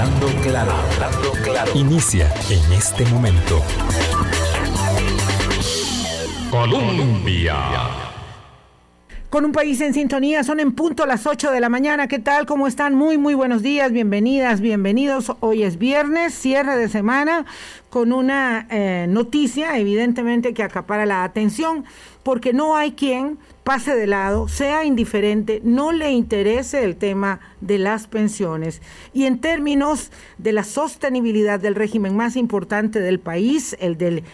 Hablando claro, hablando claro. Inicia en este momento. Colombia. Con un país en sintonía, son en punto las 8 de la mañana. ¿Qué tal? ¿Cómo están? Muy, muy buenos días, bienvenidas, bienvenidos. Hoy es viernes, cierre de semana, con una eh, noticia evidentemente que acapara la atención, porque no hay quien pase de lado, sea indiferente, no le interese el tema de las pensiones. Y en términos de la sostenibilidad del régimen más importante del país, el del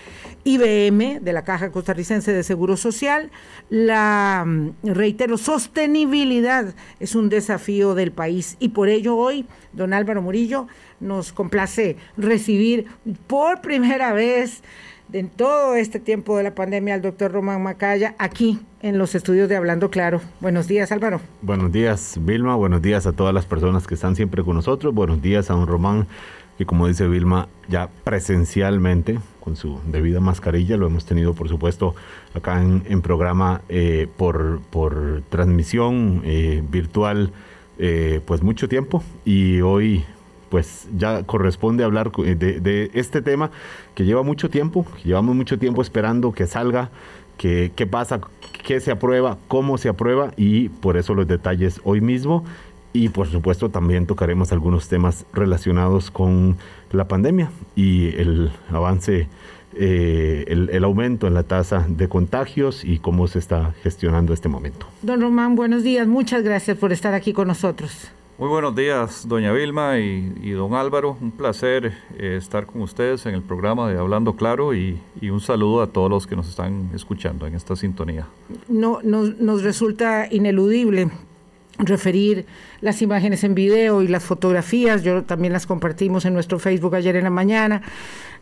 IBM, de la Caja Costarricense de Seguro Social, la, mm, reitero, sostenibilidad es un desafío del país. Y por ello hoy, don Álvaro Murillo, nos complace recibir por primera vez en todo este tiempo de la pandemia al doctor Román Macaya aquí en los estudios de Hablando Claro. Buenos días, Álvaro. Buenos días, Vilma. Buenos días a todas las personas que están siempre con nosotros. Buenos días a don Román, que como dice Vilma, ya presencialmente, con su debida mascarilla, lo hemos tenido, por supuesto, acá en, programa eh, por, por transmisión eh, virtual, eh, pues mucho tiempo. Y hoy pues ya corresponde hablar de, este tema que lleva mucho tiempo, llevamos mucho tiempo esperando que salga, que, qué pasa, qué se aprueba, cómo se aprueba y por eso los detalles hoy mismo. Y por supuesto también tocaremos algunos temas relacionados con la pandemia y el avance, eh, el, el, aumento en la tasa de contagios y cómo se está gestionando este momento. Don Román, buenos días. Muchas gracias por estar aquí con nosotros. Muy buenos días, doña Vilma y, don Álvaro. Un placer eh, estar con ustedes en el programa de Hablando Claro y, un saludo a todos los que nos están escuchando en esta sintonía. No, nos resulta ineludible referir las imágenes en video y las fotografías, yo también las compartimos en nuestro Facebook ayer en la mañana,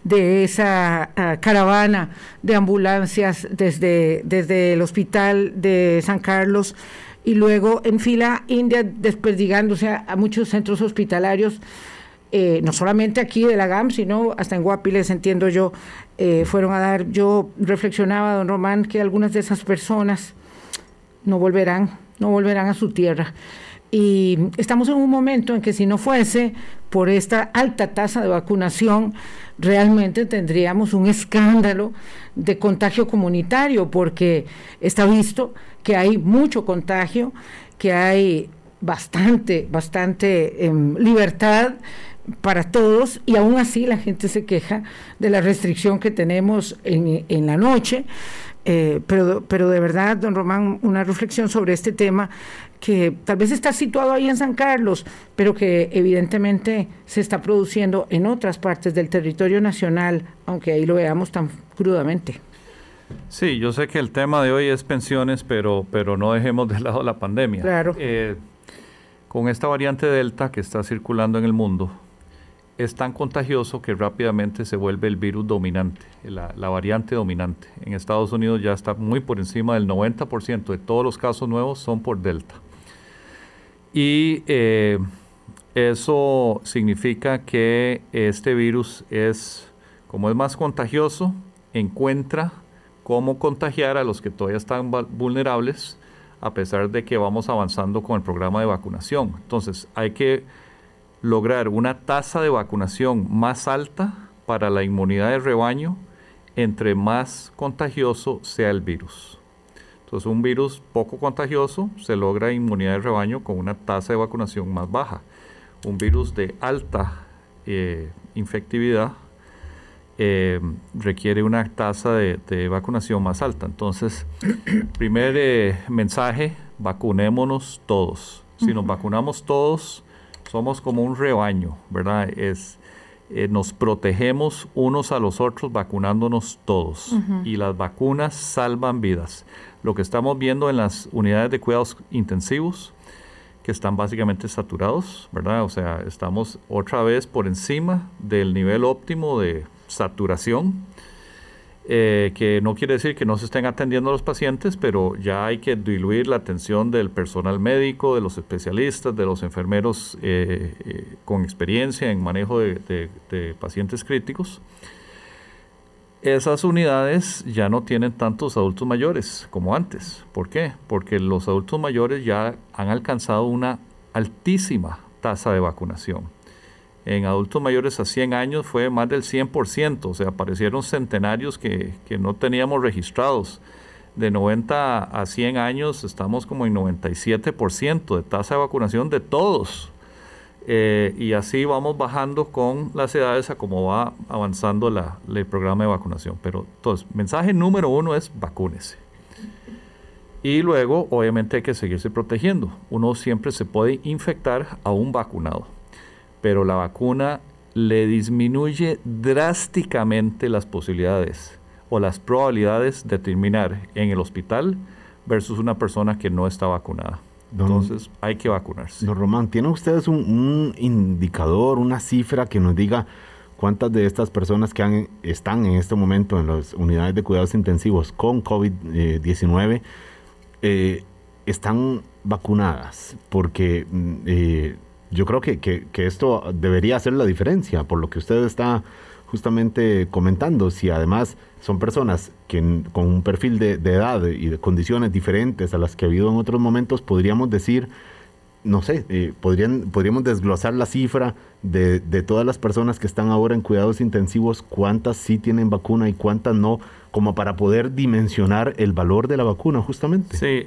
de esa ah, caravana de ambulancias desde, desde el hospital de San Carlos y luego en fila india desperdigándose a, muchos centros hospitalarios, eh, no solamente aquí de la GAM, sino hasta en Guapiles, entiendo yo, eh, fueron a dar, yo reflexionaba, don Román, que algunas de esas personas no volverán, no volverán a su tierra. Y estamos en un momento en que si no fuese por esta alta tasa de vacunación, realmente tendríamos un escándalo de contagio comunitario, porque está visto que hay mucho contagio, que hay bastante, bastante em, libertad para todos y aún así la gente se queja de la restricción que tenemos en, en la noche. Eh, pero, pero de verdad, don Román, una reflexión sobre este tema que tal vez está situado ahí en San Carlos, pero que evidentemente se está produciendo en otras partes del territorio nacional, aunque ahí lo veamos tan crudamente. Sí, yo sé que el tema de hoy es pensiones, pero, pero no dejemos de lado la pandemia. Claro. Eh, con esta variante Delta que está circulando en el mundo, es tan contagioso que rápidamente se vuelve el virus dominante, la, variante dominante. En Estados Unidos ya está muy por encima del 90% de todos los casos nuevos son por Delta. Y eh, eso significa que este virus es, como es más contagioso, encuentra cómo contagiar a los que todavía están vulnerables, a pesar de que vamos avanzando con el programa de vacunación. Entonces, hay que lograr una tasa de vacunación más alta para la inmunidad de rebaño entre más contagioso sea el virus. Entonces, un virus poco contagioso se logra inmunidad de rebaño con una tasa de vacunación más baja. Un virus de alta eh, infectividad eh, requiere una tasa de, vacunación más alta. Entonces, primer eh, mensaje, vacunémonos todos. Si nos vacunamos todos, somos como un rebaño, ¿verdad? Es, eh, nos protegemos unos a los otros vacunándonos todos. Y las vacunas salvan vidas. Lo que estamos viendo en las unidades de cuidados intensivos, que están básicamente saturados, ¿verdad? O sea, estamos otra vez por encima del nivel óptimo de saturación, eh, que no quiere decir que no se estén atendiendo a los pacientes, pero ya hay que diluir la atención del personal médico, de los especialistas, de los enfermeros eh, eh, con experiencia en manejo de, de pacientes críticos. Esas unidades ya no tienen tantos adultos mayores como antes. ¿Por qué? Porque los adultos mayores ya han alcanzado una altísima tasa de vacunación. En adultos mayores a 100 años fue más del 100%, o sea, aparecieron centenarios que, no teníamos registrados. De 90 a 100 años estamos como en 97% de tasa de vacunación de todos. Eh, y así vamos bajando con las edades a cómo va avanzando la, el programa de vacunación. Pero entonces, mensaje número uno es vacúnese. Y luego, obviamente, hay que seguirse protegiendo. Uno siempre se puede infectar a un vacunado, pero la vacuna le disminuye drásticamente las posibilidades o las probabilidades de terminar en el hospital versus una persona que no está vacunada. Entonces hay que vacunarse. Don Román, ¿tienen ustedes un, indicador, una cifra que nos diga cuántas de estas personas que han, están en este momento en las unidades de cuidados intensivos con COVID-19 eh, están vacunadas? Porque mm, eh, yo creo que, que, que, esto debería hacer la diferencia, por lo que usted está justamente comentando, si además son personas que con un perfil de, edad y de condiciones diferentes a las que ha habido en otros momentos, podríamos decir, no sé, eh, podrían, podríamos desglosar la cifra de, de, todas las personas que están ahora en cuidados intensivos, cuántas sí tienen vacuna y cuántas no, como para poder dimensionar el valor de la vacuna, justamente. Sí,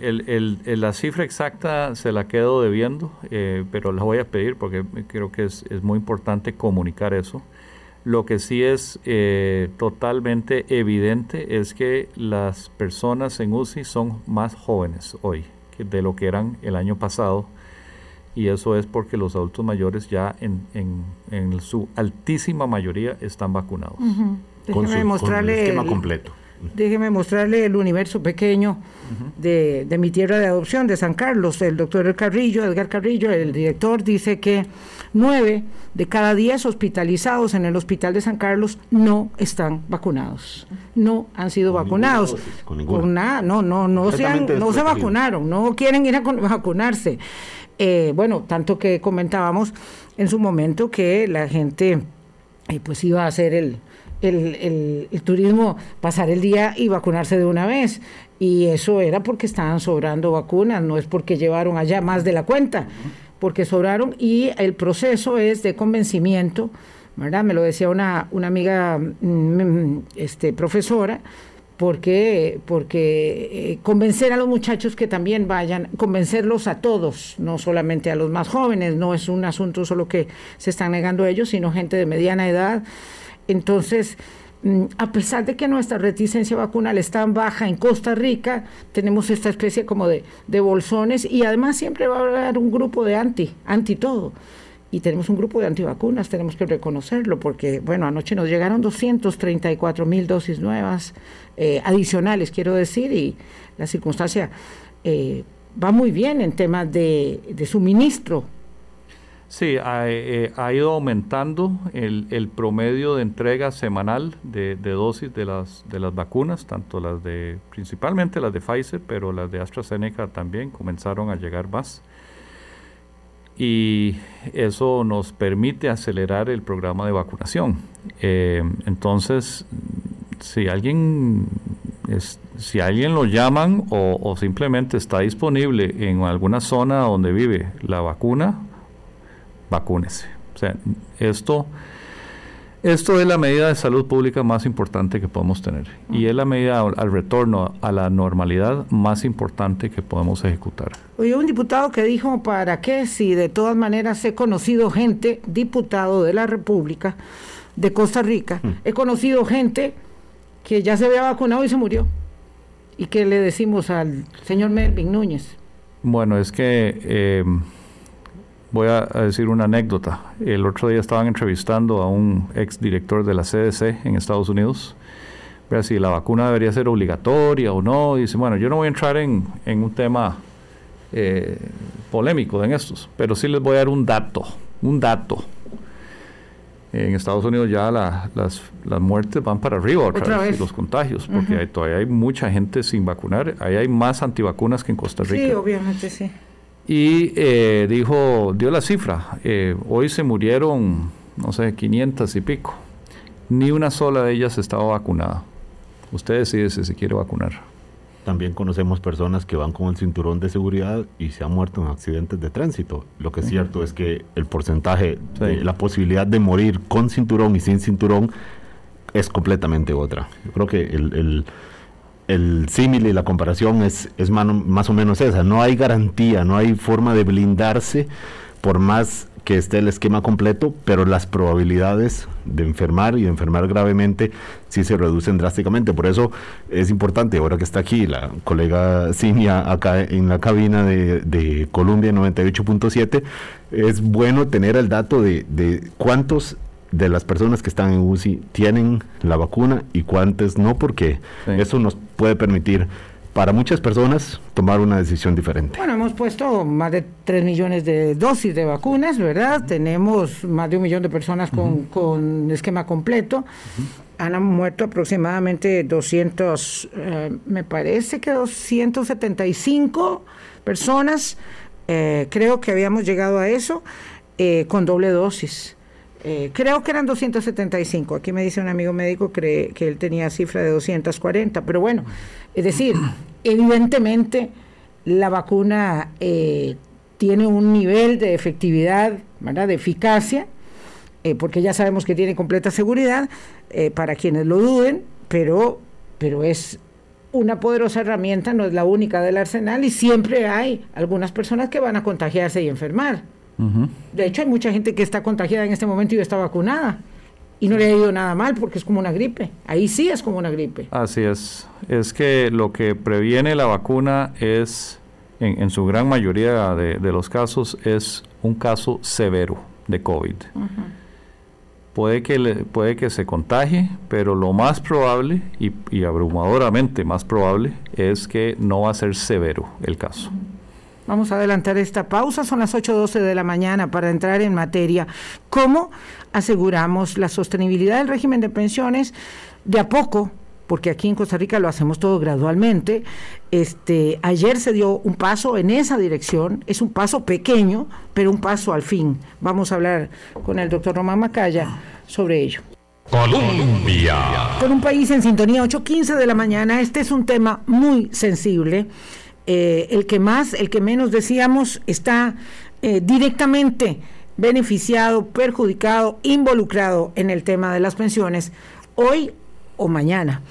la cifra exacta se la quedo debiendo, eh, pero la voy a pedir porque creo que es muy importante comunicar eso. Lo que sí es eh, totalmente evidente es que las personas en UCI son más jóvenes hoy que de lo que eran el año pasado y eso es porque los adultos mayores ya en, en, su altísima mayoría están vacunados. Déjeme mostrarle el esquema completo. Déjeme mostrarle el universo pequeño de, de, mi tierra de adopción, de San Carlos. El doctor Carrillo, Edgar Carrillo, el director, dice que nueve de cada diez hospitalizados en el hospital de San Carlos no están vacunados, no han sido vacunados. con, nada, no, no, no, se, no se vacunaron, no quieren ir a vacunarse. Eh, bueno, tanto que comentábamos en su momento que la gente eh, pues iba a hacer el, el, el, turismo, pasar el día y vacunarse de una vez. Y eso era porque estaban sobrando vacunas, no es porque llevaron allá más de la cuenta porque sobraron y el proceso es de convencimiento, ¿verdad? Me lo decía una, una amiga mm, este, profesora, porque, porque eh, convencer a los muchachos que también vayan, convencerlos a todos, no solamente a los más jóvenes, no es un asunto solo que se están negando ellos, sino gente de mediana edad. Entonces, Mm, a pesar de que nuestra reticencia vacunal es tan baja en Costa Rica, tenemos esta especie como de, bolsones y además siempre va a haber un grupo de anti, anti todo. Y tenemos un grupo de antivacunas, tenemos que reconocerlo, porque, bueno, anoche nos llegaron 234 mil dosis nuevas, eh, adicionales, quiero decir, y la circunstancia eh, va muy bien en temas de, de suministro Sí, ha, eh, ido aumentando el, promedio de entrega semanal de, dosis de las, de las vacunas, tanto las de, principalmente las de Pfizer, pero las de AstraZeneca también comenzaron a llegar más. Y eso nos permite acelerar el programa de vacunación. Eh, entonces, si alguien, si alguien lo llaman o simplemente está disponible en alguna zona donde vive la vacuna, vacúnese. O sea, esto, esto es la medida de salud pública más importante que podemos tener y es la medida al retorno a la normalidad más importante que podemos ejecutar. Oye, un diputado que dijo, ¿para qué si de todas maneras he conocido gente, diputado de la República de Costa Rica, mm. he conocido gente que ya se había vacunado y se murió? ¿Y qué le decimos al señor Melvin Núñez? Bueno, es que... Eh, Voy a, decir una anécdota. El otro día estaban entrevistando a un ex director de la CDC en Estados Unidos. Ver si la vacuna debería ser obligatoria o no. Y dice, bueno, yo no voy a entrar en, un tema eh, polémico en estos, pero sí les voy a dar un dato. Un dato. En Estados Unidos ya las, las, muertes van para arriba otra, vez, los contagios, porque todavía hay mucha gente sin vacunar. Ahí hay más antivacunas que en Costa Rica. Sí, obviamente, sí y eh, dijo, dio la cifra, eh, hoy se murieron, no sé, 500 y pico, ni una sola de ellas estaba vacunada. Usted decide si se quiere vacunar. también conocemos personas que van con el cinturón de seguridad y se han muerto en accidentes de tránsito. Lo que es cierto es que el porcentaje, de la posibilidad de morir con cinturón y sin cinturón es completamente otra. Yo creo que el, el, símil y la comparación es, es más o menos esa. No hay garantía, no hay forma de blindarse por más que esté el esquema completo, pero las probabilidades de enfermar y de enfermar gravemente sí se reducen drásticamente. Por eso es importante, ahora que está aquí la colega Cinia acá en la cabina de, de Columbia 98.7, es bueno tener el dato de, de cuántos de las personas que están en UCI tienen la vacuna y cuántas no, porque eso nos puede permitir para muchas personas tomar una decisión diferente. Bueno, hemos puesto más de 3 millones de dosis de vacunas, ¿verdad? Tenemos más de un millón de personas con, esquema completo. Han muerto aproximadamente 200, eh, me parece que 275 personas. Eh, creo que habíamos llegado a eso eh, con doble dosis. Creo que eran 275. Aquí me dice un amigo médico que, que él tenía cifra de 240. Pero bueno, es decir, evidentemente la vacuna eh, tiene un nivel de efectividad, ¿verdad? de eficacia, eh, porque ya sabemos que tiene completa seguridad, eh, para quienes lo duden, pero, pero es una poderosa herramienta, no es la única del arsenal y siempre hay algunas personas que van a contagiarse y enfermar. De hecho, hay mucha gente que está contagiada en este momento y está vacunada y no le ha ido nada mal porque es como una gripe. Ahí sí es como una gripe. Así es. Es que lo que previene la vacuna es, en, su gran mayoría de, los casos, es un caso severo de COVID. Puede que, le, puede que se contagie, pero lo más probable, y, abrumadoramente más probable, es que no va a ser severo el caso. Vamos a adelantar esta pausa, son las 8.12 de la mañana para entrar en materia. ¿Cómo aseguramos la sostenibilidad del régimen de pensiones de a poco? porque aquí en Costa Rica lo hacemos todo gradualmente. Este, ayer se dio un paso en esa dirección, es un paso pequeño, pero un paso al fin. Vamos a hablar con el doctor Román Macaya sobre ello. Colombia. Con un país en sintonía, 8.15 de la mañana, este es un tema muy sensible eh, el que más, el que menos decíamos, está eh, directamente beneficiado, perjudicado, involucrado en el tema de las pensiones, hoy o mañana.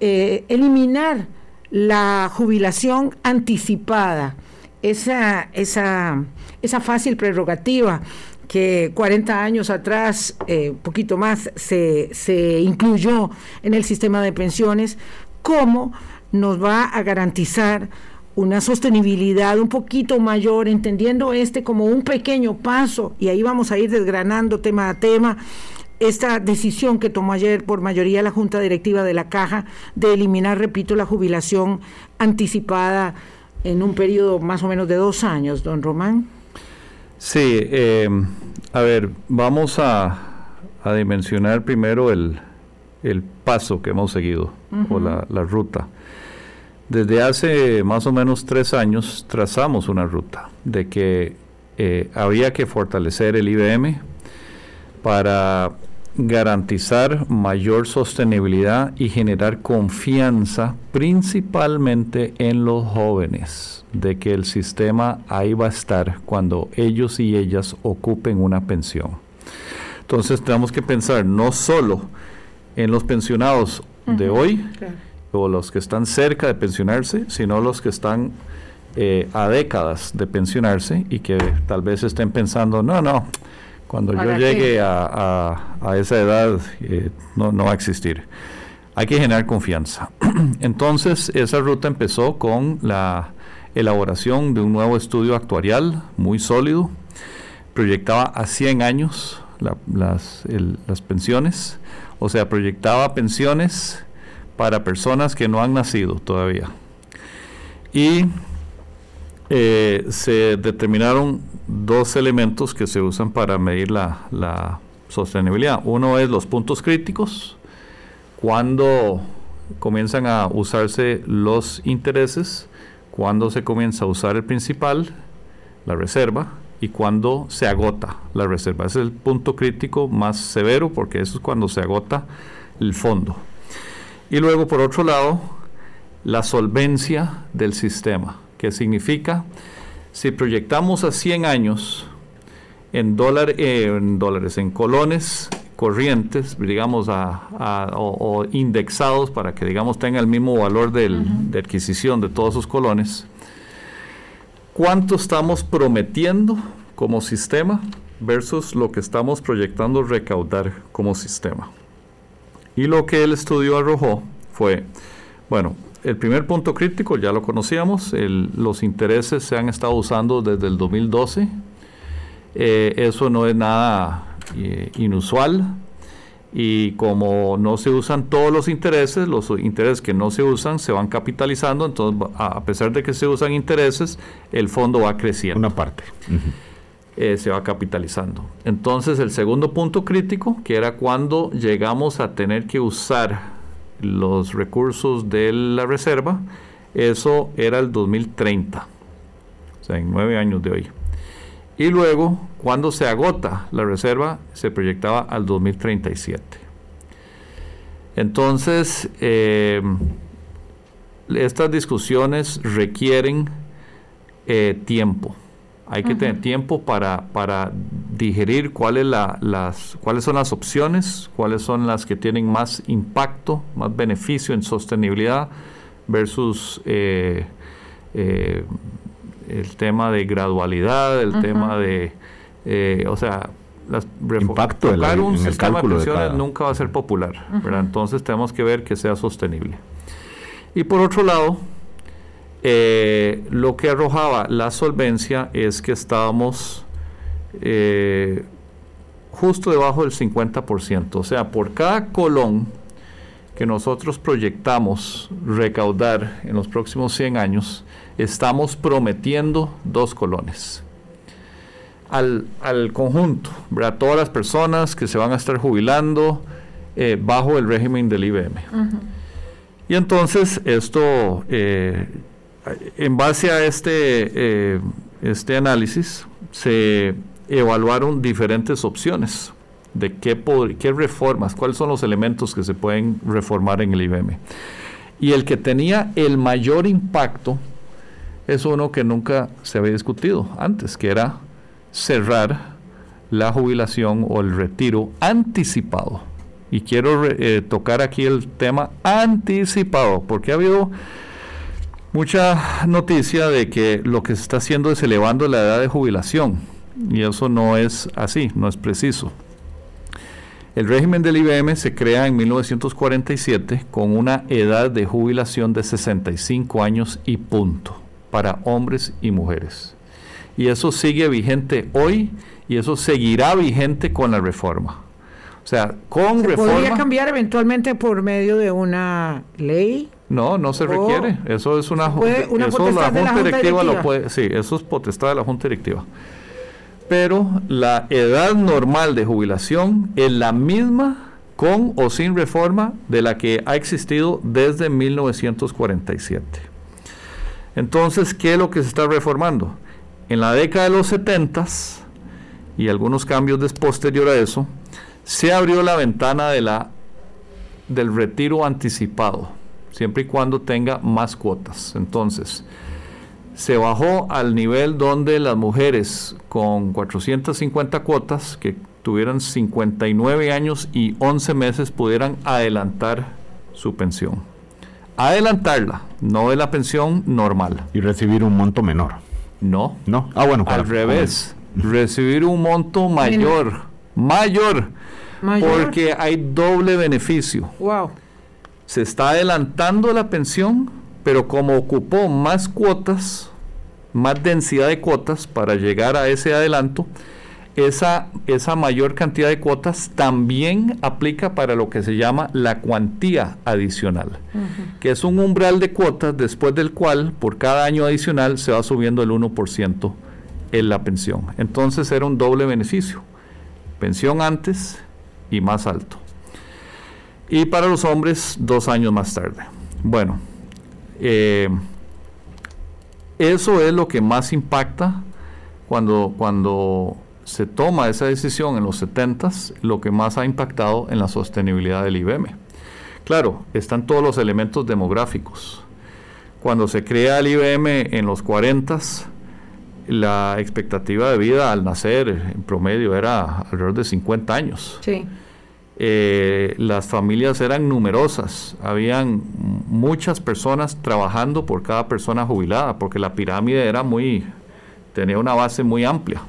Eh, eliminar la jubilación anticipada, esa, esa, esa fácil prerrogativa que 40 años atrás, un poquito más, se, se incluyó en el sistema de pensiones, ¿cómo nos va a garantizar una sostenibilidad un poquito mayor, entendiendo este como un pequeño paso, y ahí vamos a ir desgranando tema a tema, esta decisión que tomó ayer por mayoría la Junta Directiva de la Caja de eliminar, repito, la jubilación anticipada en un periodo más o menos de dos años, don Román. Sí, eh, a ver, vamos a, dimensionar primero el, paso que hemos seguido o la, la ruta. Desde hace más o menos tres años trazamos una ruta de que eh, había que fortalecer el IBM para garantizar mayor sostenibilidad y generar confianza principalmente en los jóvenes de que el sistema ahí va a estar cuando ellos y ellas ocupen una pensión. Entonces tenemos que pensar no solo en los pensionados de hoy, o los que están cerca de pensionarse, sino los que están eh, a décadas de pensionarse y que tal vez estén pensando, no, no, cuando yo llegue a, esa edad eh, no, no va a existir. Hay que generar confianza. Entonces, esa ruta empezó con la elaboración de un nuevo estudio actuarial muy sólido, proyectaba a 100 años las, las pensiones, o sea, proyectaba pensiones para personas que no han nacido todavía. Y eh, se determinaron dos elementos que se usan para medir la, sostenibilidad. Uno es los puntos críticos, cuando comienzan a usarse los intereses, cuando se comienza a usar el principal, la reserva, y cuando se agota la reserva. Ese es el punto crítico más severo porque eso es cuando se agota el fondo. Y luego, por otro lado, la solvencia del sistema, que significa, si proyectamos a 100 años en, en dólares, en colones corrientes, digamos, o, indexados para que, digamos, tenga el mismo valor de adquisición de todos esos colones, ¿cuánto estamos prometiendo como sistema versus lo que estamos proyectando recaudar como sistema? Y lo que el estudio arrojó fue, bueno, el primer punto crítico ya lo conocíamos, los intereses se han estado usando desde el 2012, eh, eso no es nada eh, inusual y como no se usan todos los intereses, los intereses que no se usan se van capitalizando, entonces a pesar de que se usan intereses, el fondo va creciendo. Una parte. Eh, se va capitalizando. Entonces el segundo punto crítico, que era cuando llegamos a tener que usar los recursos de la reserva, eso era el 2030, o sea, en nueve años de hoy. Y luego, cuando se agota la reserva, se proyectaba al 2037. Entonces, eh, estas discusiones requieren eh, tiempo. Hay que tener tiempo para, para digerir cuáles, las, cuáles son las opciones, cuáles son las que tienen más impacto, más beneficio en sostenibilidad versus eh, el tema de gradualidad, el tema de, eh, o sea, las impacto de un sistema de pensiones nunca va a ser popular, Entonces tenemos que ver que sea sostenible. Y por otro lado, eh, lo que arrojaba la solvencia es que estábamos eh, justo debajo del 50%, o sea, por cada colón que nosotros proyectamos recaudar en los próximos 100 años, estamos prometiendo dos colones. Al, conjunto, a todas las personas que se van a estar jubilando eh, bajo el régimen del IBM. Y entonces esto, eh, en base a este, eh, este análisis, se evaluaron diferentes opciones de qué, qué reformas, cuáles son los elementos que se pueden reformar en el IBM. Y el que tenía el mayor impacto es uno que nunca se había discutido antes, que era cerrar la jubilación o el retiro anticipado. Y quiero eh, tocar aquí el tema anticipado, porque ha habido mucha noticia de que lo que se está haciendo es elevando la edad de jubilación, y eso no es así, no es preciso. El régimen del IBM se crea en 1947 con una edad de jubilación de 65 años y punto para hombres y mujeres. Y eso sigue vigente hoy y eso seguirá vigente con la reforma. O sea, con reforma... ¿Podría cambiar eventualmente por medio de una ley? No, no se requiere. Eso es una, una eso la junta, directiva, lo puede, sí, eso es potestad de la junta directiva. Pero la edad normal de jubilación es la misma con o sin reforma de la que ha existido desde 1947. Entonces, ¿qué es lo que se está reformando? En la década de los 70 y algunos cambios después posterior a eso, se abrió la ventana de la, del retiro anticipado, siempre y cuando tenga más cuotas. Entonces, se bajó al nivel donde las mujeres con 450 cuotas, que tuvieran 59 años y 11 meses, pudieran adelantar su pensión adelantarla, no de la pensión normal. Y recibir un monto menor. No. No. Ah, bueno, al revés. Recibir un monto mayor. Mayor. Porque hay doble beneficio. Wow. Se está adelantando la pensión, pero como ocupó más cuotas, más densidad de cuotas para llegar a ese adelanto, esa, esa mayor cantidad de cuotas también aplica para lo que se llama la cuantía adicional, que es un umbral de cuotas después del cual por cada año adicional se va subiendo el 1% en la pensión. Entonces era un doble beneficio, pensión antes y más alto. Y para los hombres dos años más tarde. Bueno, eh, eso es lo que más impacta cuando, cuando se toma esa decisión en los 70 lo que más ha impactado en la sostenibilidad del IBM. Claro, están todos los elementos demográficos. Cuando se crea el IBM en los 40, la expectativa de vida al nacer en promedio era alrededor de 50 años. Sí. Eh, las familias eran numerosas, habían muchas personas trabajando por cada persona jubilada, porque la pirámide era muy, tenía una base muy amplia.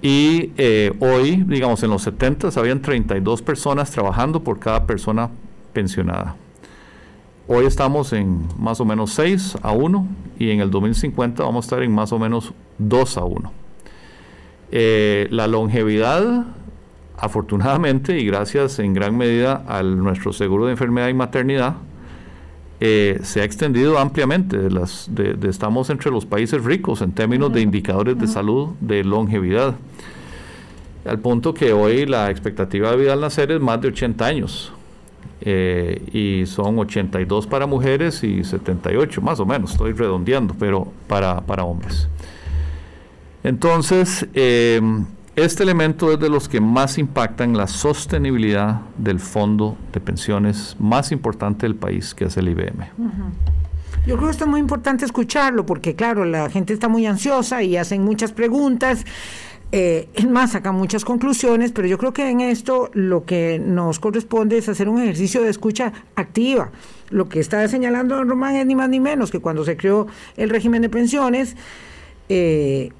Y eh, hoy, digamos, en los 70 habían 32 personas trabajando por cada persona pensionada. Hoy estamos en más o menos 6 a 1 y en el 2050 vamos a estar en más o menos 2 a 1. Eh, la longevidad afortunadamente y gracias en gran medida a nuestro seguro de enfermedad y maternidad, eh, se ha extendido ampliamente. De las, de, estamos entre los países ricos en términos de indicadores de salud, de longevidad. Al punto que hoy la expectativa de vida al nacer es más de 80 años. Eh, y son 82 para mujeres y 78, más o menos, estoy redondeando, pero para, para hombres. Entonces, eh, este elemento es de los que más impactan la sostenibilidad del fondo de pensiones más importante del país, que es el IBM. Yo creo que esto es muy importante escucharlo, porque claro, la gente está muy ansiosa y hacen muchas preguntas. Eh, es más, sacan muchas conclusiones, pero yo creo que en esto lo que nos corresponde es hacer un ejercicio de escucha activa. Lo que está señalando Román es ni más ni menos que cuando se creó el régimen de pensiones, eh,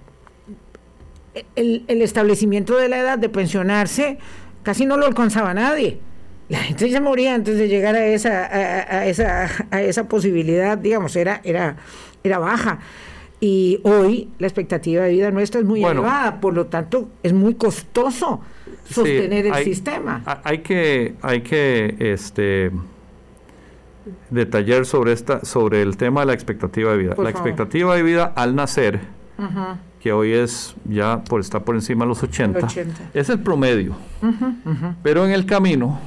el, establecimiento de la edad de pensionarse casi no lo alcanzaba nadie. La gente se moría antes de llegar a esa, a, esa, a esa posibilidad, digamos, era, era, era baja. Y hoy la expectativa de vida nuestra es muy elevada, por lo tanto es muy costoso sostener el sistema. Hay que, hay que este, detallar sobre, esta, sobre el tema de la expectativa de vida. la expectativa de vida al nacer que hoy es ya por estar por encima de los 80, es el promedio. Pero en el camino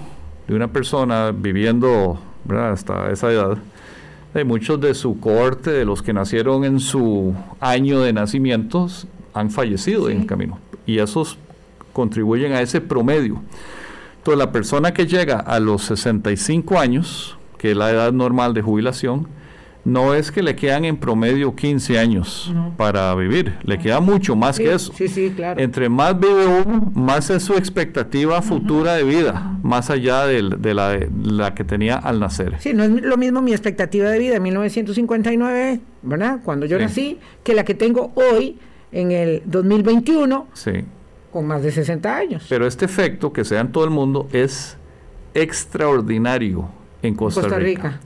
de una persona viviendo hasta esa edad, hay muchos de su corte, de los que nacieron en su año de nacimientos, han fallecido en el camino. Y esos contribuyen a ese promedio. Entonces, la persona que llega a los 65 años, que es la edad normal de jubilación, no es que le quedan en promedio 15 años para vivir, le queda mucho más que eso. Sí, sí, claro. Entre más vive uno, más es su expectativa futura de vida, más allá de, la, que tenía al nacer. Sí, no es lo mismo mi expectativa de vida en 1959, ¿verdad? Cuando yo nací, que la que tengo hoy en el 2021, sí. con más de 60 años. Pero este efecto que se da en todo el mundo es extraordinario en Costa, Rica.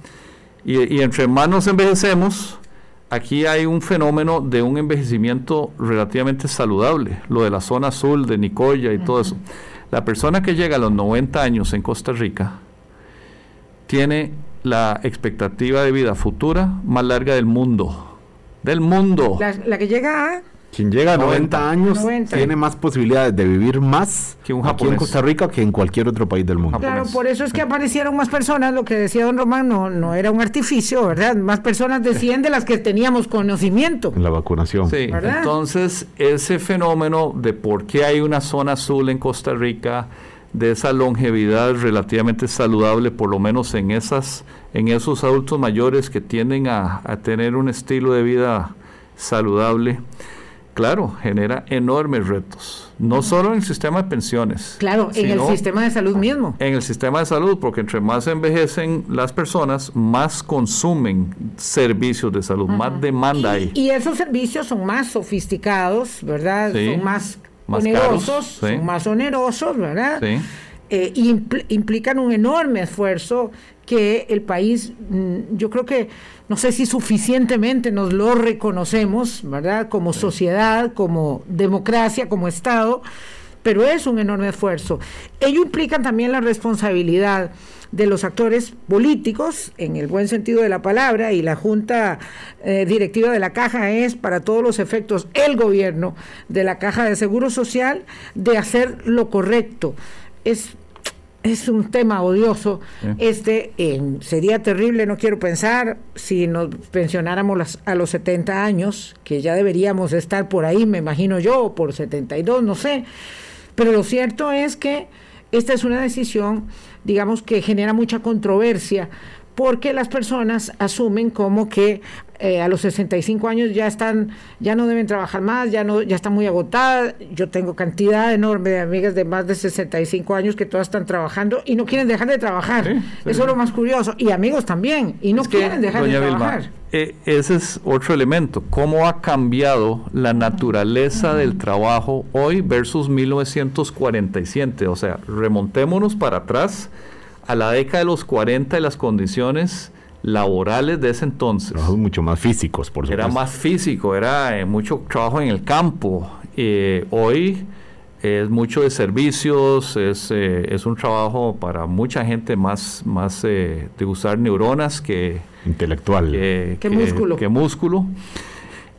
Y, entre más nos envejecemos, aquí hay un fenómeno de un envejecimiento relativamente saludable, lo de la zona azul de Nicoya y todo eso. La persona que llega a los 90 años en Costa Rica tiene la expectativa de vida futura más larga del mundo. Del mundo. La, la que llega a quien llega a 90, años tiene más posibilidades de vivir más que un aquí en Costa Rica que en cualquier otro país del mundo. Claro, por eso es que aparecieron más personas, lo que decía don Román no, no era un artificio, ¿verdad? Más personas decían de las que teníamos conocimiento. En la vacunación. Sí, entonces ese fenómeno de por qué hay una zona azul en Costa Rica, de esa longevidad relativamente saludable, por lo menos en, esas, en esos adultos mayores que tienden a, a tener un estilo de vida saludable, claro, genera enormes retos. No solo en el sistema de pensiones. Claro, en el sistema de salud mismo. En el sistema de salud, porque entre más envejecen las personas, más consumen servicios de salud, más demanda hay. Y esos servicios son más sofisticados, ¿verdad? son más, onerosos, son más onerosos, ¿verdad? Sí. Eh, implican un enorme esfuerzo que el país, mm, yo creo que no sé si suficientemente nos lo reconocemos, ¿verdad? Como sociedad, como democracia, como Estado, pero es un enorme esfuerzo. Ello implica también la responsabilidad de los actores políticos, en el buen sentido de la palabra, y la Junta eh, Directiva de la Caja es, para todos los efectos, el gobierno de la Caja de Seguro Social, de hacer lo correcto. Es es un tema odioso. Este sería terrible, no quiero pensar, si nos pensionáramos a los 70 años, que ya deberíamos estar por ahí, me imagino yo, por 72, no sé. Pero lo cierto es que esta es una decisión, digamos, que genera mucha controversia porque las personas asumen como que eh, a los 65 años ya están, ya no deben trabajar más, ya no, ya están muy agotadas. Yo tengo cantidad enorme de amigas de más de 65 años que todas están trabajando y no quieren dejar de trabajar. Eso es lo más curioso. Y amigos también, y no quieren dejar de trabajar. Eh, ese es otro elemento. ¿Cómo ha cambiado la naturaleza del trabajo hoy versus 1947? O sea, remontémonos para atrás a la década de los 40 y las condiciones laborales de ese entonces. Trabajos mucho más físicos, por supuesto. Era más físico, era eh, mucho trabajo en el campo. Eh, hoy es mucho de servicios, es, eh, es, un trabajo para mucha gente más, más de usar neuronas que... Intelectual. Que, músculo. Que músculo.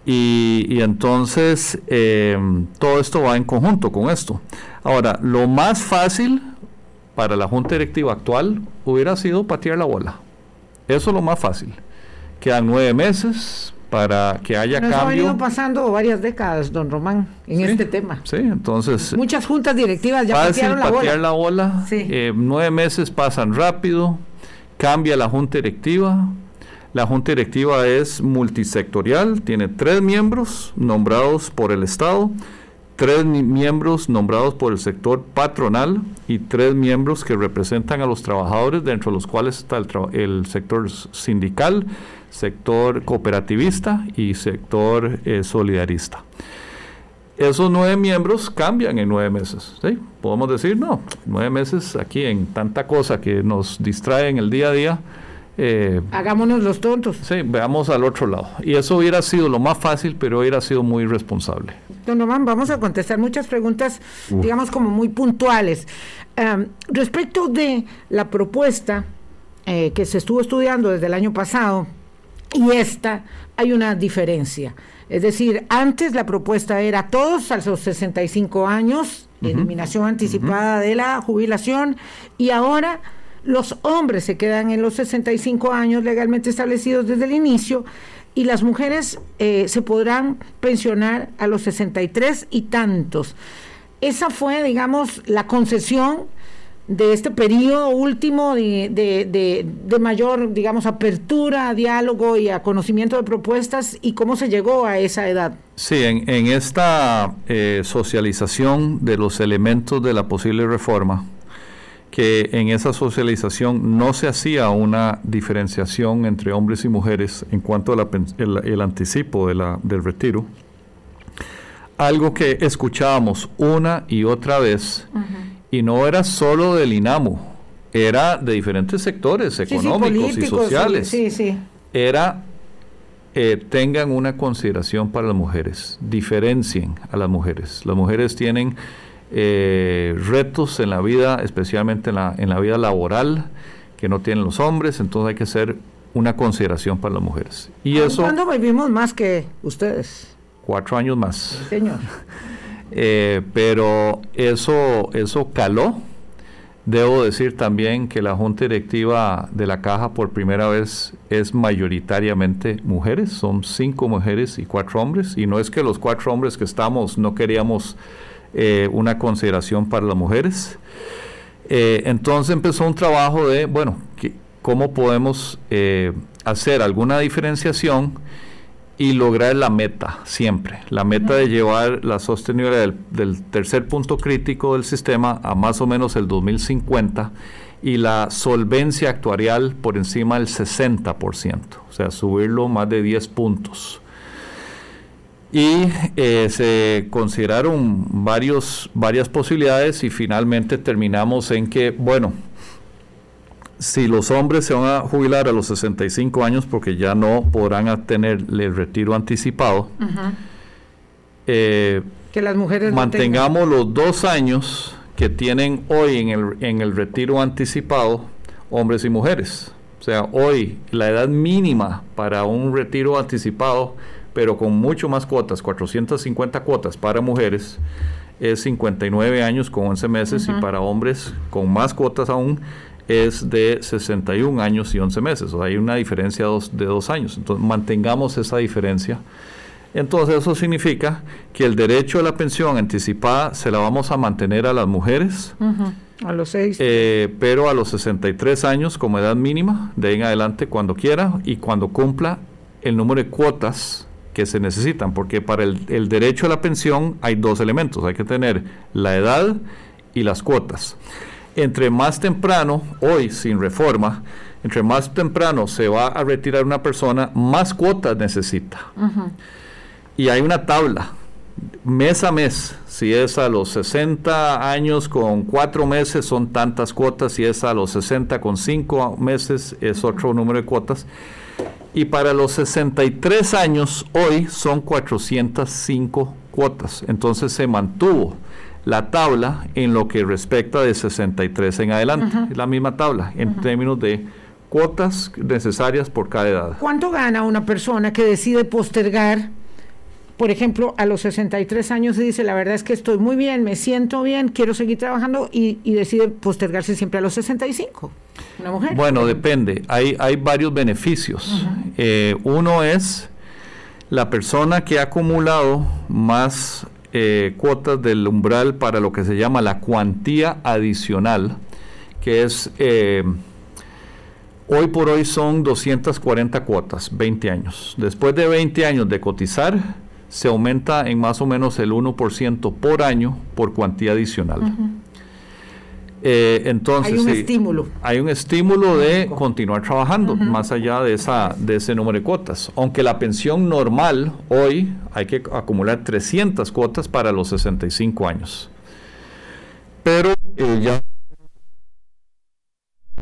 Y, y entonces todo esto va en conjunto con esto. Ahora, lo más fácil para la Junta Directiva actual hubiera sido patear la bola. Eso es lo más fácil. Quedan nueve meses para que haya cambio. Ha venido pasando varias décadas, don Román, en este tema. Sí, entonces. Muchas juntas directivas ya patearon la patear bola. la bola. Eh, nueve meses pasan rápido. Cambia la junta directiva. La junta directiva es multisectorial, tiene tres miembros nombrados por el Estado tres miembros nombrados por el sector patronal y tres miembros que representan a los trabajadores, dentro de los cuales está el, sector sindical, sector cooperativista y sector eh, solidarista. Esos nueve miembros cambian en nueve meses. ¿sí? Podemos decir, no, nueve meses aquí en tanta cosa que nos distrae en el día a día, eh, Hagámonos los tontos. Sí, veamos al otro lado. Y eso hubiera sido lo más fácil, pero hubiera sido muy irresponsable. Don Román, vamos a contestar muchas preguntas, digamos, como muy puntuales. respecto de la propuesta eh, que se estuvo estudiando desde el año pasado y esta, hay una diferencia. Es decir, antes la propuesta era todos a los 65 años, eliminación anticipada de la jubilación, y ahora los hombres se quedan en los 65 años legalmente establecidos desde el inicio y las mujeres eh, se podrán pensionar a los 63 y tantos. Esa fue, digamos, la concesión de este periodo último de, mayor, digamos, apertura a diálogo y a conocimiento de propuestas y cómo se llegó a esa edad. Sí, en, esta eh, socialización de los elementos de la posible reforma, que en esa socialización no se hacía una diferenciación entre hombres y mujeres en cuanto al anticipo de la, del retiro. Algo que escuchábamos una y otra vez, y no era solo del INAMU, era de diferentes sectores económicos y sociales. Era eh, tengan una consideración para las mujeres, diferencien a las mujeres. Las mujeres tienen eh, retos en la vida, especialmente en la, en la vida laboral, que no tienen los hombres, entonces hay que hacer una consideración para las mujeres. Y eso, ¿Cuándo vivimos más que ustedes? Cuatro años más. señor. Eh, pero eso, eso caló. Debo decir también que la junta directiva de la caja por primera vez es mayoritariamente mujeres, son cinco mujeres y cuatro hombres, y no es que los cuatro hombres que estamos no queríamos eh, una consideración para las mujeres. Eh, entonces empezó un trabajo de, bueno, ¿cómo podemos eh, hacer alguna diferenciación y lograr la meta siempre? La meta de llevar la sostenibilidad del, del tercer punto crítico del sistema a más o menos el 2050 y la solvencia actuarial por encima del 60%, o sea, subirlo más de 10 puntos y eh, se consideraron varios, varias posibilidades y finalmente terminamos en que, bueno, si los hombres se van a jubilar a los 65 años porque ya no podrán tener el retiro anticipado, eh, que las mujeres mantengamos los dos años que tienen hoy en el, en el retiro anticipado hombres y mujeres. O sea, hoy la edad mínima para un retiro anticipado pero con mucho más cuotas, 450 cuotas para mujeres, es 59 años con 11 meses y para hombres con más cuotas aún es de 61 años y 11 meses. O sea, hay una diferencia de dos, años. Entonces, mantengamos esa diferencia. Entonces, eso significa que el derecho a la pensión anticipada se la vamos a mantener a las mujeres A los 6. Eh, pero a los 63 años como edad mínima, de ahí en adelante cuando quiera y cuando cumpla el número de cuotas que se necesitan, porque para el, el derecho a la pensión hay dos elementos, hay que tener la edad y las cuotas. Entre más temprano, hoy sin reforma, entre más temprano se va a retirar una persona, más cuotas necesita. Y hay una tabla, mes a mes, si es a los 60 años con cuatro meses son tantas cuotas, si es a los 60 con cinco meses es otro número de cuotas. Y para los 63 años hoy son 405 cuotas. Entonces se mantuvo la tabla en lo que respecta de 63 en adelante. Es la misma tabla en términos de cuotas necesarias por cada edad. ¿Cuánto gana una persona que decide postergar, por ejemplo, a los 63 años y dice, la verdad es que estoy muy bien, me siento bien, quiero seguir trabajando y, decide postergarse siempre a los 65? Una mujer. Bueno, depende. Hay, hay varios beneficios. Eh, uno es la persona que ha acumulado más eh, cuotas del umbral para lo que se llama la cuantía adicional, que es, eh, hoy por hoy son 240 cuotas, 20 años. Después de 20 años de cotizar, se aumenta en más o menos el 1% por año por cuantía adicional. Eh, entonces, hay un estímulo. Hay un estímulo de continuar trabajando más allá de, esa, de ese número de cuotas. Aunque la pensión normal hoy hay que acumular 300 cuotas para los 65 años. Pero eh, ya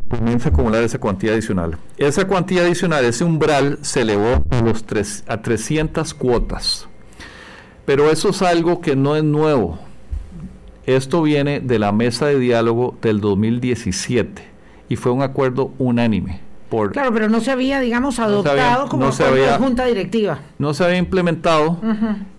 comienza a acumular esa cuantía adicional. Esa cuantía adicional, ese umbral, se elevó a, los tres, a 300 cuotas. Pero eso es algo que no es nuevo esto viene de la mesa de diálogo del 2017 y fue un acuerdo unánime. Por, claro, pero no se había, digamos, adoptado como no junta directiva. No se había implementado,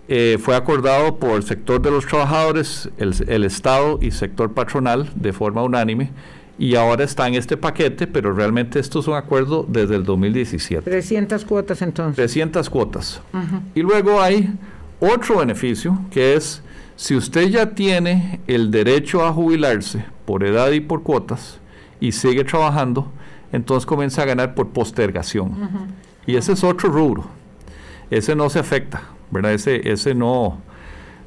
eh, fue acordado por el sector de los trabajadores, el, el, Estado y sector patronal de forma unánime y ahora está en este paquete, pero realmente esto es un acuerdo desde el 2017. 300 cuotas entonces. 300 cuotas. Y luego hay otro beneficio que es si usted ya tiene el derecho a jubilarse por edad y por cuotas y sigue trabajando, entonces comienza a ganar por postergación. Y ese es otro rubro. Ese no se afecta, ¿verdad? Ese, ese no,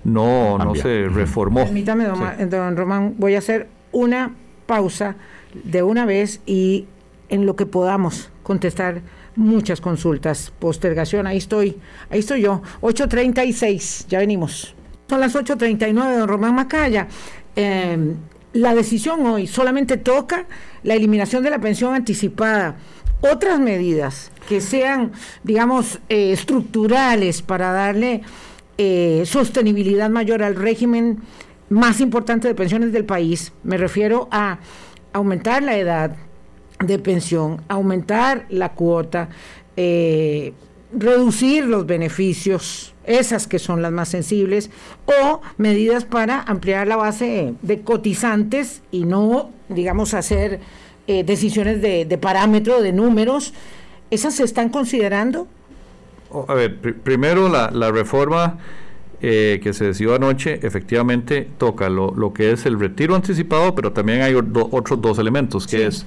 no, no se reformó. Permítame, don, Román, voy a hacer una pausa de una vez y en lo que podamos contestar muchas consultas. Postergación, ahí estoy, ahí estoy yo. 8.36, ya venimos. Son las 8.39, don Román Macaya. Em, la decisión hoy solamente toca la eliminación de la pensión anticipada. Otras medidas que sean, digamos, eh, estructurales para darle eh, sostenibilidad mayor al régimen más importante de pensiones del país, me refiero a aumentar la edad de pensión, aumentar la cuota, eh, reducir los beneficios, esas que son las más sensibles, o medidas para ampliar la base de cotizantes y no, digamos, hacer eh, decisiones de, de parámetro, de números. ¿Esas se están considerando? A ver, primero la, la reforma eh, que se decidió anoche efectivamente toca lo, lo, que es el retiro anticipado, pero también hay otros dos elementos, que es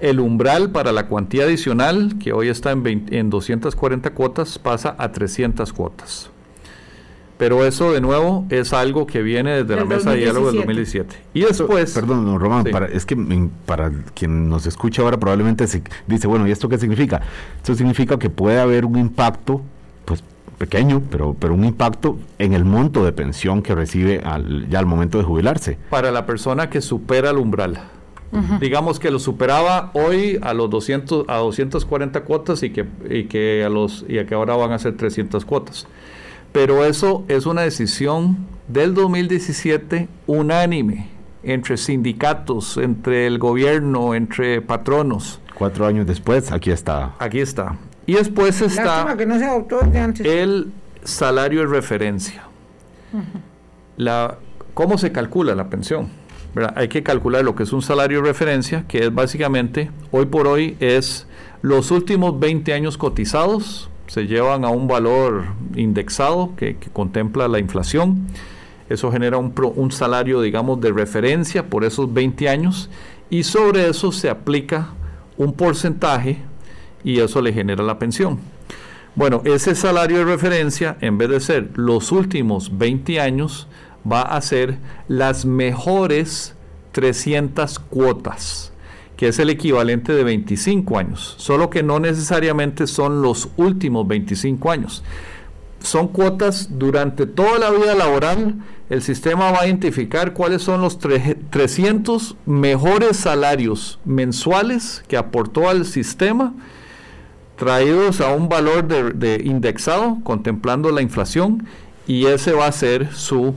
el umbral para la cuantía adicional, que hoy está en, en 240 cuotas, pasa a 300 cuotas. Pero eso, de nuevo, es algo que viene desde la mesa de diálogo del 2017. Y después... Perdón, Román, para, es que para quien nos escucha ahora probablemente se dice, bueno, ¿y esto qué significa? Esto significa que puede haber un impacto, pues pequeño, pero, pero un impacto en el monto de pensión que recibe al, ya al momento de jubilarse. Para la persona que supera el umbral. Digamos que lo superaba hoy a los 200 a 240 cuotas y que y que a los y que ahora van a ser 300 cuotas. Pero eso es una decisión del 2017 unánime entre sindicatos, entre el gobierno, entre patronos. Cuatro años después, aquí está. Aquí está. Y después está que no se antes. el salario de referencia. la, ¿Cómo se calcula la pensión? Hay que calcular lo que es un salario de referencia, que es básicamente, hoy por hoy, es los últimos 20 años cotizados, se llevan a un valor indexado que, contempla la inflación. Eso genera un, un salario, digamos, de referencia por esos 20 años y sobre eso se aplica un porcentaje y eso le genera la pensión. Bueno, ese salario de referencia, en vez de ser los últimos 20 años, va a ser las mejores 300 cuotas, que es el equivalente de 25 años, solo que no necesariamente son los últimos 25 años. Son cuotas durante toda la vida laboral. El sistema va a identificar cuáles son los 300 mejores salarios mensuales que aportó al sistema traídos a un valor de, indexado contemplando la inflación y ese va a ser su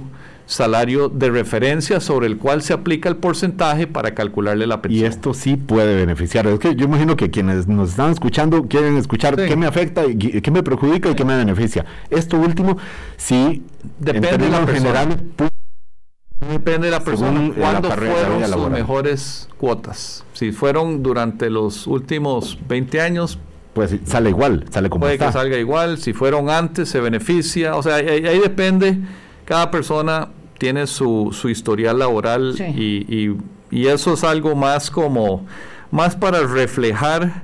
salario de referencia sobre el cual se aplica el porcentaje para calcularle la pensión. Y esto sí puede beneficiar. Es que yo imagino que quienes nos están escuchando quieren escuchar qué me afecta, y qué me perjudica y qué me beneficia. Esto último sí depende de la general Depende de la persona. ¿Cuándo fueron sus mejores cuotas? Si fueron durante los últimos 20 años, pues sale igual, sale como Puede que salga igual, si fueron antes se beneficia, o sea, ahí, depende, cada persona tiene su, su historial laboral y, y, eso es algo más como, más para reflejar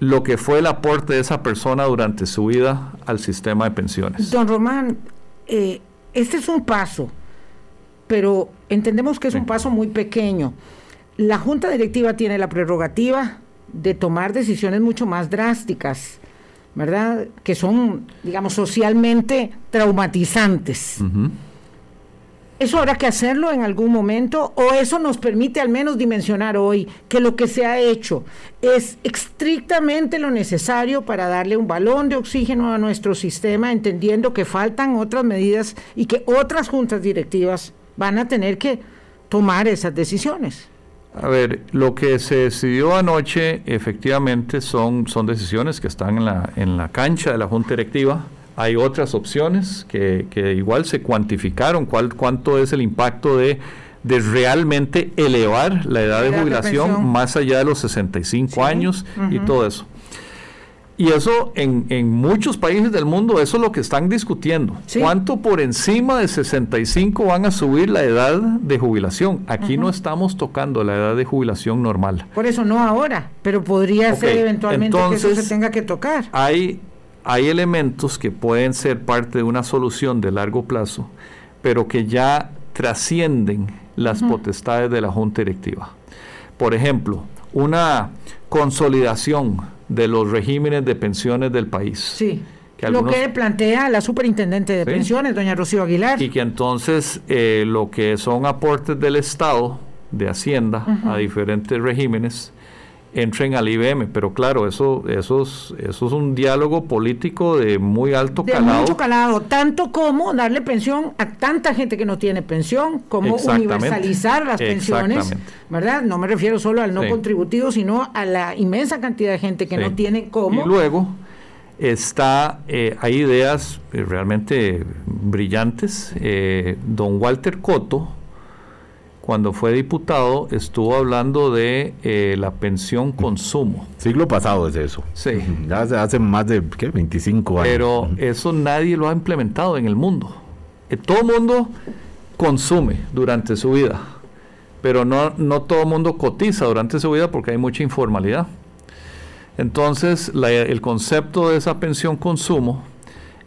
lo que fue el aporte de esa persona durante su vida al sistema de pensiones. Don Román, eh, este es un paso, pero entendemos que es un paso muy pequeño. La Junta Directiva tiene la prerrogativa de tomar decisiones mucho más drásticas, ¿verdad? Que son, digamos, socialmente traumatizantes. ¿Eso habrá que hacerlo en algún momento? ¿O eso nos permite al menos dimensionar hoy que lo que se ha hecho es estrictamente lo necesario para darle un balón de oxígeno a nuestro sistema, entendiendo que faltan otras medidas y que otras juntas directivas van a tener que tomar esas decisiones? A ver, lo que se decidió anoche efectivamente son, son decisiones que están en la, en la cancha de la Junta Directiva. Hay otras opciones que, que igual se cuantificaron, cuál, cuánto es el impacto de, de realmente elevar la edad de jubilación más allá de los 65 años y todo eso. Y eso en, en, muchos países del mundo, eso es lo que están discutiendo. ¿Cuánto por encima de 65 van a subir la edad de jubilación? Aquí no estamos tocando la edad de jubilación normal. Por eso no ahora, pero podría ser eventualmente que eso se tenga que tocar. Hay, hay elementos que pueden ser parte de una solución de largo plazo, pero que ya trascienden las potestades de la Junta Directiva. Por ejemplo, una consolidación de los regímenes de pensiones del país. Sí. lo que plantea la superintendente de pensiones, doña Rocío Aguilar. Y que entonces eh, lo que son aportes del Estado, de Hacienda, a diferentes regímenes, entren al IBM. Pero claro, eso, eso, es, eso es un diálogo político de muy alto de calado. Mucho calado, tanto como darle pensión a tanta gente que no tiene pensión, como universalizar las pensiones, ¿verdad? No me refiero solo al no contributivo, sino a la inmensa cantidad de gente que no tiene cómo. Y luego está, eh, hay ideas eh, realmente brillantes. Eh, don Walter Coto, cuando fue diputado, estuvo hablando de eh, la pensión consumo. Siglo pasado es eso. Sí. Ya hace, más de ¿qué? 25 años. Pero eso nadie lo ha implementado en el mundo. Eh, todo el mundo consume durante su vida, pero no, no todo el mundo cotiza durante su vida porque hay mucha informalidad. Entonces, el concepto de esa pensión consumo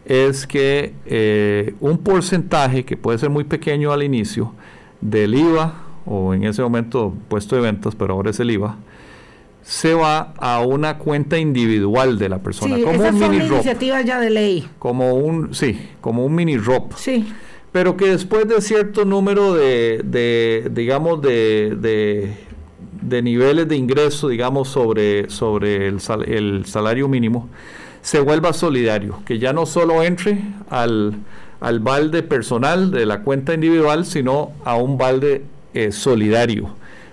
es que eh, un porcentaje, que puede ser muy pequeño al inicio, del IVA, o en ese momento puesto de ventas, pero ahora es el IVA, se va a una cuenta individual de la persona. Sí, como un mini iniciativas ya de ley. Como un, sí, como un mini ROP. Sí. Pero que después de cierto número de, de digamos, de, de, de, niveles de ingreso, digamos, sobre, sobre el, el salario mínimo, se vuelva solidario, que ya no solo entre al al balde personal de la cuenta individual, sino a un balde eh, solidario,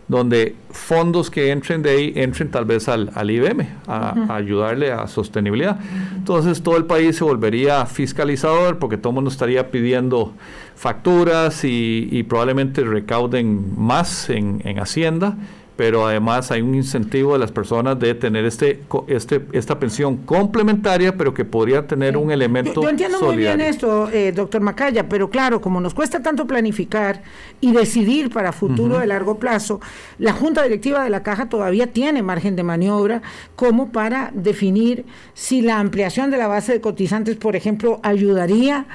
donde fondos que entren de ahí entren tal vez al, al IBM, a, ayudarle a sostenibilidad. Entonces todo el país se volvería fiscalizador porque todo el mundo estaría pidiendo facturas y, probablemente recauden más en, en Hacienda pero además hay un incentivo de las personas de tener este, este esta pensión complementaria, pero que podría tener un elemento. Yo, entiendo muy bien esto, eh, doctor Macaya, pero claro, como nos cuesta tanto planificar y decidir para futuro de largo plazo, la Junta Directiva de la Caja todavía tiene margen de maniobra como para definir si la ampliación de la base de cotizantes, por ejemplo, ayudaría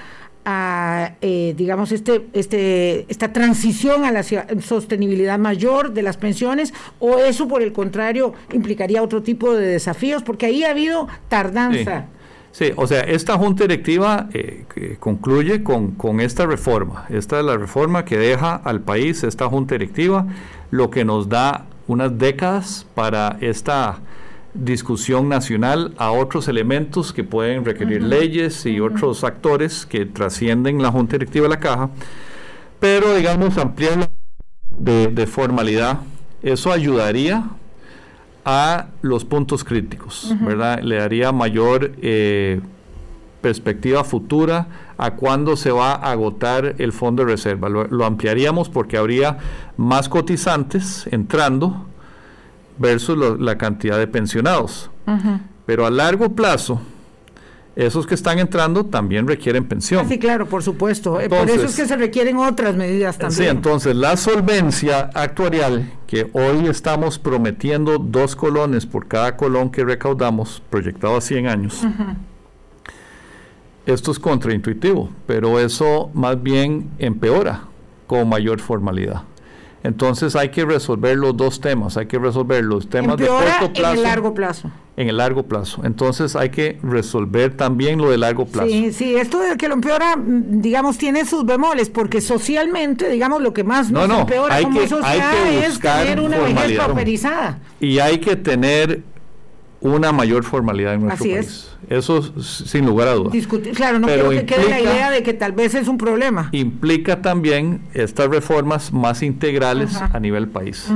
a, eh, digamos, este, este, esta transición a la sostenibilidad mayor de las pensiones o eso, por el contrario, implicaría otro tipo de desafíos? Porque ahí ha habido tardanza. Sí. o sea, esta junta directiva eh, concluye con, con, esta reforma. Esta es la reforma que deja al país, esta junta directiva, lo que nos da unas décadas para esta discusión nacional a otros elementos que pueden requerir leyes y otros actores que trascienden la Junta Directiva de la Caja, pero digamos ampliar de, de formalidad, eso ayudaría a los puntos críticos, ¿verdad? Le daría mayor eh, perspectiva futura a cuándo se va a agotar el fondo de reserva. lo ampliaríamos porque habría más cotizantes entrando, versus la cantidad de pensionados. Pero a largo plazo, esos que están entrando también requieren pensión. Ah, sí, claro, por supuesto. Eh, por eso es que se requieren otras medidas también. Sí, entonces la solvencia actuarial, que hoy estamos prometiendo dos colones por cada colón que recaudamos, proyectado a 100 años. Esto es contraintuitivo, pero eso más bien empeora con mayor formalidad. Entonces hay que resolver los dos temas, hay que resolver los temas de corto plazo. En el largo plazo. En el largo plazo. Entonces hay que resolver también lo de largo plazo. Sí, sí, esto de que lo empeora, mm, digamos, tiene sus bemoles, porque socialmente, digamos, lo que más nos empeora como sociedad es tener una vejez pauperizada. Y hay que tener una mayor formalidad en nuestro Así país. Es. Eso sin lugar a dudas. claro, no quiero que quede la idea de que tal vez es un problema. Implica también estas reformas más integrales a nivel país.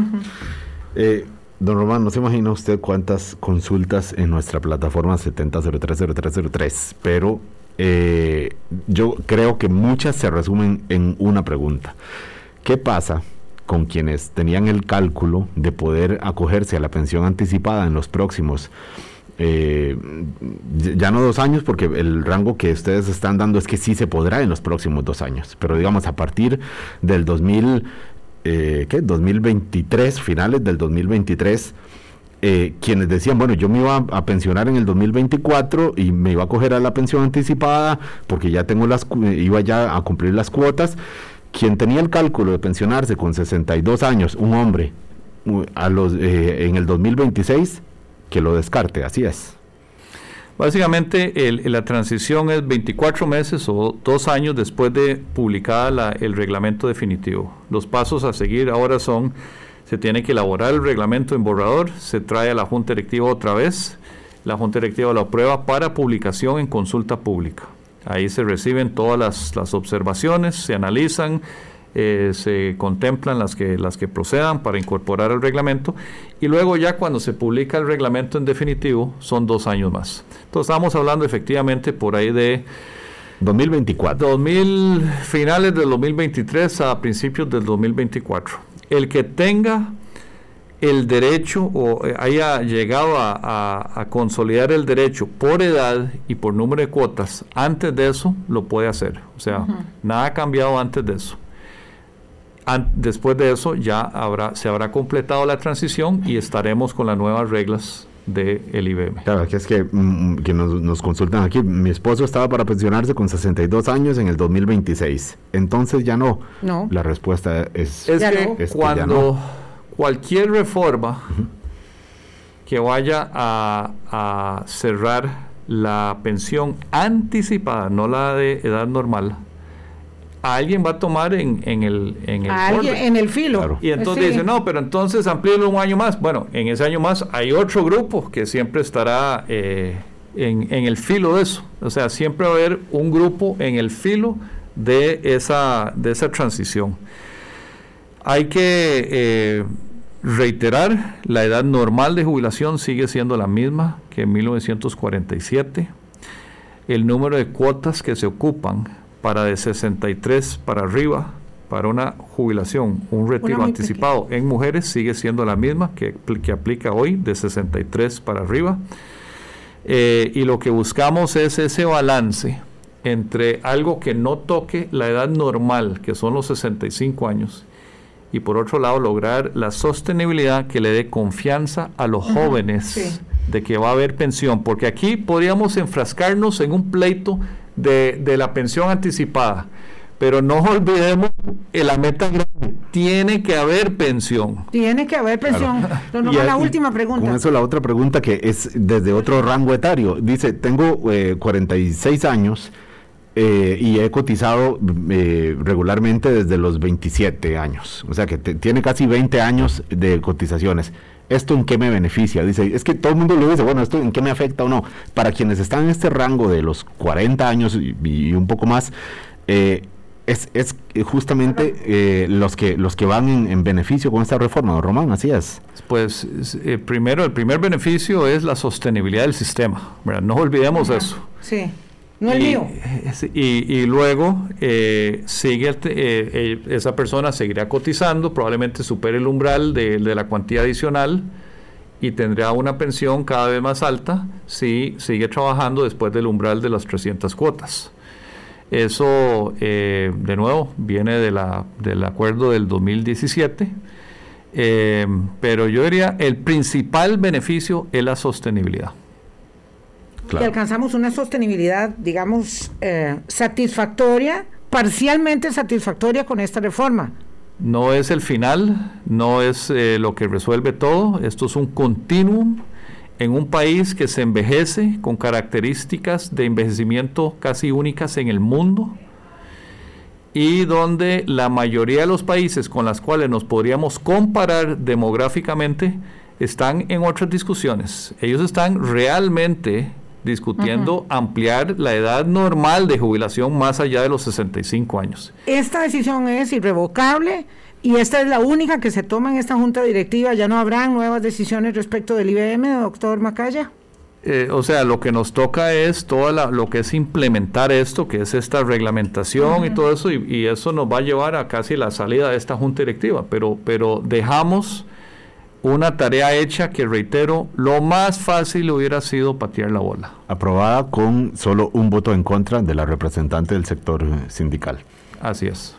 Eh, don Román, no se imagina usted cuántas consultas en nuestra plataforma 70030303, pero eh, yo creo que muchas se resumen en una pregunta. ¿Qué pasa con quienes tenían el cálculo de poder acogerse a la pensión anticipada en los próximos eh, ya no dos años, porque el rango que ustedes están dando es que sí se podrá en los próximos dos años, pero digamos a partir del 2000, eh, ¿qué? 2023, finales del 2023, eh, quienes decían, bueno, yo me iba a, pensionar en el 2024 y me iba a coger a la pensión anticipada porque ya tengo las, iba ya a cumplir las cuotas. Quien tenía el cálculo de pensionarse con 62 años, un hombre, a los, en el 2026, que lo descarte, así es. Básicamente la transición es 24 meses o dos años después de publicada el reglamento definitivo. Los pasos a seguir ahora son, se tiene que elaborar el reglamento en borrador, se trae a la Junta Directiva otra vez, la Junta Directiva lo aprueba para publicación en consulta pública. Ahí se reciben todas las, las observaciones, se analizan, eh, se contemplan las que, las que procedan para incorporar el reglamento y luego ya cuando se publica el reglamento en definitivo son dos años más. Entonces estamos hablando efectivamente por ahí de 2024. 2000, finales del 2023 a principios del 2024. El que tenga el derecho o eh, haya llegado a, consolidar el derecho por edad y por número de cuotas antes de eso, lo puede hacer. O sea, nada ha cambiado antes de eso después de eso ya habrá, se habrá completado la transición y estaremos con las nuevas reglas del el IBM. Claro, que es que, mm, que nos, consultan aquí, mi esposo estaba para pensionarse con 62 años en el 2026, entonces ya no. No. La respuesta es, es que cuando cualquier reforma que vaya a, a cerrar la pensión anticipada, no la de edad normal, alguien va a tomar en, en el en el, alguien, en el filo. Y entonces dice, no, pero entonces amplíelo un año más. Bueno, en ese año más hay otro grupo que siempre estará eh, en, en, el filo de eso. O sea, siempre va a haber un grupo en el filo de esa, de esa transición. Hay que, eh, Reiterar, la edad normal de jubilación sigue siendo la misma que en 1947. El número de cuotas que se ocupan para de 63 para arriba, para una jubilación, un retiro anticipado en mujeres sigue siendo la misma que, que aplica hoy, de 63 para arriba. Eh, y lo que buscamos es ese balance entre algo que no toque la edad normal, que son los 65 años, y por otro lado lograr la sostenibilidad que le dé confianza a los jóvenes de que va a haber pensión, porque aquí podríamos enfrascarnos en un pleito de, de la pensión anticipada, pero no olvidemos la meta grande, tiene que haber pensión. Tiene que haber pensión. la última pregunta. Con eso la otra pregunta que es desde otro rango etario. Dice, tengo 46 eh, años, eh, y he cotizado eh, regularmente desde los 27 años. O sea que tiene casi 20 años de cotizaciones. ¿Esto en qué me beneficia? Dice, es que todo el mundo lo dice, bueno, ¿esto en qué me afecta o no? Para quienes están en este rango de los 40 años y, un poco más, eh, es, es, justamente los que los que van en, beneficio con esta reforma, Román, así es. Pues primero, el primer beneficio es la sostenibilidad del sistema, no olvidemos eso. Sí. No el y, mío. Y, luego eh, sigue eh, eh, esa persona seguirá cotizando, probablemente supere el umbral de, la cuantía adicional y tendrá una pensión cada vez más alta si sigue trabajando después del umbral de las 300 cuotas. Eso, de nuevo, viene de la, del acuerdo del 2017, pero yo diría el principal beneficio es la sostenibilidad y alcanzamos una sostenibilidad, digamos, eh, satisfactoria, parcialmente satisfactoria con esta reforma. No es el final, no es eh, lo que resuelve todo, esto es un continuum en un país que se envejece con características de envejecimiento casi únicas en el mundo y donde la mayoría de los países con los cuales nos podríamos comparar demográficamente están en otras discusiones. Ellos están realmente discutiendo ampliar la edad normal de jubilación más allá de los 65 años. Esta decisión es irrevocable y esta es la única que se toma en esta junta directiva. ¿Ya no habrán nuevas decisiones respecto del IBM, doctor Macaya? Eh, o sea, lo que nos toca es todo lo que es implementar esto, que es esta reglamentación y todo eso, y, y, eso nos va a llevar a casi la salida de esta junta directiva, pero, pero dejamos una tarea hecha que reitero, lo más fácil hubiera sido patear la bola. Aprobada con solo un voto en contra de la representante del sector sindical. Así es.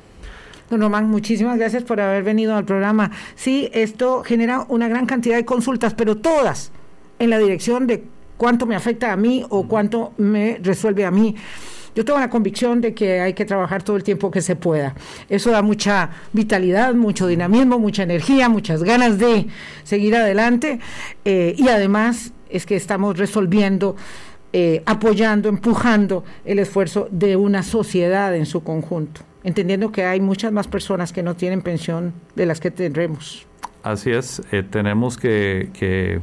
Don Román, muchísimas gracias por haber venido al programa. Sí, esto genera una gran cantidad de consultas, pero todas en la dirección de cuánto me afecta a mí o cuánto me resuelve a mí. Yo tengo la convicción de que hay que trabajar todo el tiempo que se pueda. Eso da mucha vitalidad, mucho dinamismo, mucha energía, muchas ganas de seguir adelante eh, y además es que estamos resolviendo, eh, apoyando, empujando el esfuerzo de una sociedad en su conjunto, entendiendo que hay muchas más personas que no tienen pensión de las que tendremos. Así es, eh, tenemos que, que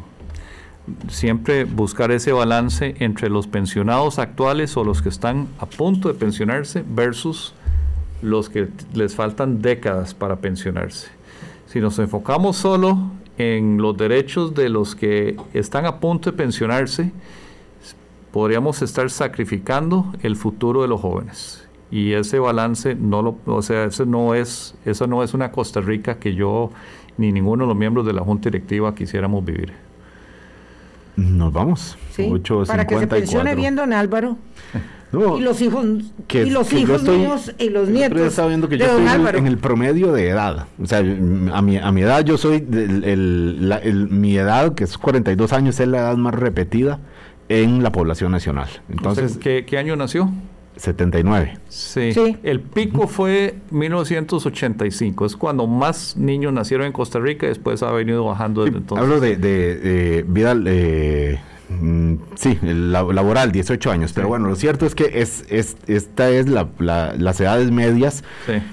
siempre buscar ese balance entre los pensionados actuales o los que están a punto de pensionarse versus los que les faltan décadas para pensionarse. Si nos enfocamos solo en los derechos de los que están a punto de pensionarse, podríamos estar sacrificando el futuro de los jóvenes. Y ese balance no lo, o sea, ese no es, eso no es una Costa Rica que yo ni ninguno de los miembros de la Junta Directiva quisiéramos vivir. Nos vamos. Sí, para que se pensione bien don Álvaro. y los hijos, y los hijos míos y los nietos. Yo estaba viendo que yo estoy en el, promedio de edad. O sea, a mi, a mi edad yo soy, el, mi edad, que es 42 años, es la edad más repetida en la población nacional. Entonces, ¿qué, ¿qué año nació? 79. Sí. El pico fue 1985. Es cuando más niños nacieron en Costa Rica y después ha venido bajando desde entonces. Hablo de, de, vida. Eh, mm, sí, el laboral, 18 años. Pero bueno, lo cierto es que es, es esta es la, las edades medias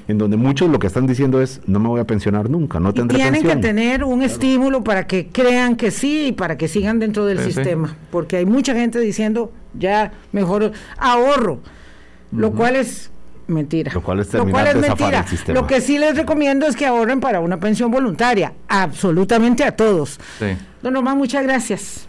en donde muchos lo que están diciendo es no me voy a pensionar nunca, no tendré Tienen que tener un estímulo para que crean que sí y para que sigan dentro del sistema. Porque hay mucha gente diciendo ya mejor ahorro lo cual es mentira. Lo cual es terminar de zafar el sistema. Lo que sí les recomiendo es que ahorren para una pensión voluntaria, absolutamente a todos. Sí. Don Román, muchas gracias.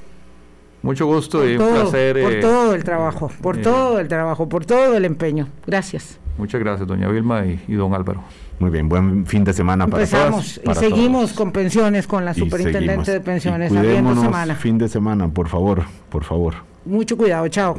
Mucho gusto Por y un todo, placer. por eh, todo el trabajo, por eh, todo el trabajo, por todo el empeño. Gracias. Muchas gracias, doña Vilma y, y don Álvaro. Muy bien, buen fin de semana para Empezamos todas. y para seguimos todos. con pensiones con la Y superintendente seguimos. de Y pensiones abriendo cuidémonos semana. fin de semana, por favor, por favor. Mucho cuidado, chao.